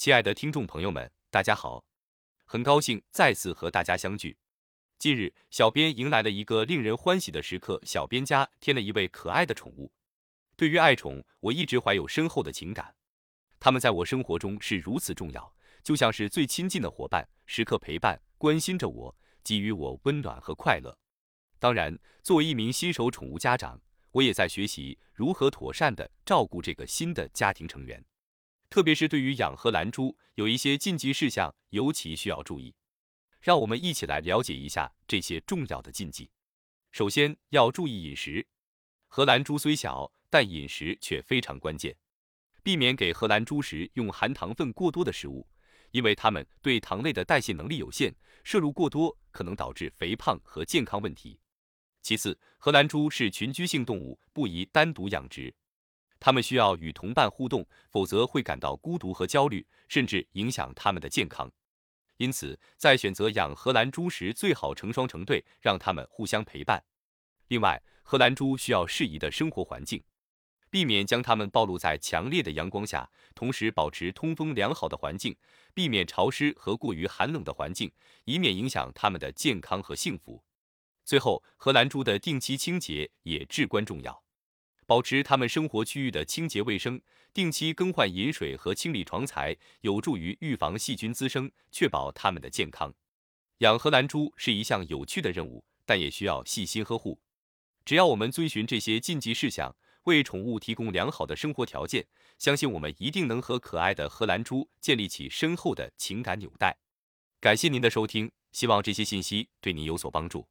亲爱的听众朋友们，大家好，很高兴再次和大家相聚。近日，小编迎来了一个令人欢喜的时刻，小编家添了一位可爱的宠物。对于爱宠，我一直怀有深厚的情感，它们在我生活中是如此重要，就像是最亲近的伙伴，时刻陪伴、关心着我，给予我温暖和快乐。当然，作为一名新手宠物家长，我也在学习如何妥善的照顾这个新的家庭成员。特别是对于养荷兰猪，有一些禁忌事项尤其需要注意。让我们一起来了解一下这些重要的禁忌。首先要注意饮食，荷兰猪虽小，但饮食却非常关键。避免给荷兰猪食用含糖分过多的食物，因为它们对糖类的代谢能力有限，摄入过多可能导致肥胖和健康问题。其次，荷兰猪是群居性动物，不宜单独养殖。它们需要与同伴互动，否则会感到孤独和焦虑，甚至影响它们的健康。因此，在选择养荷兰猪时，最好成双成对，让它们互相陪伴。另外，荷兰猪需要适宜的生活环境，避免将它们暴露在强烈的阳光下，同时保持通风良好的环境，避免潮湿和过于寒冷的环境，以免影响它们的健康和幸福。最后，荷兰猪的定期清洁也至关重要。保持它们生活区域的清洁卫生，定期更换饮水和清理床材，有助于预防细菌滋生，确保它们的健康。养荷兰猪是一项有趣的任务，但也需要细心呵护。只要我们遵循这些禁忌事项，为宠物提供良好的生活条件，相信我们一定能和可爱的荷兰猪建立起深厚的情感纽带。感谢您的收听，希望这些信息对您有所帮助。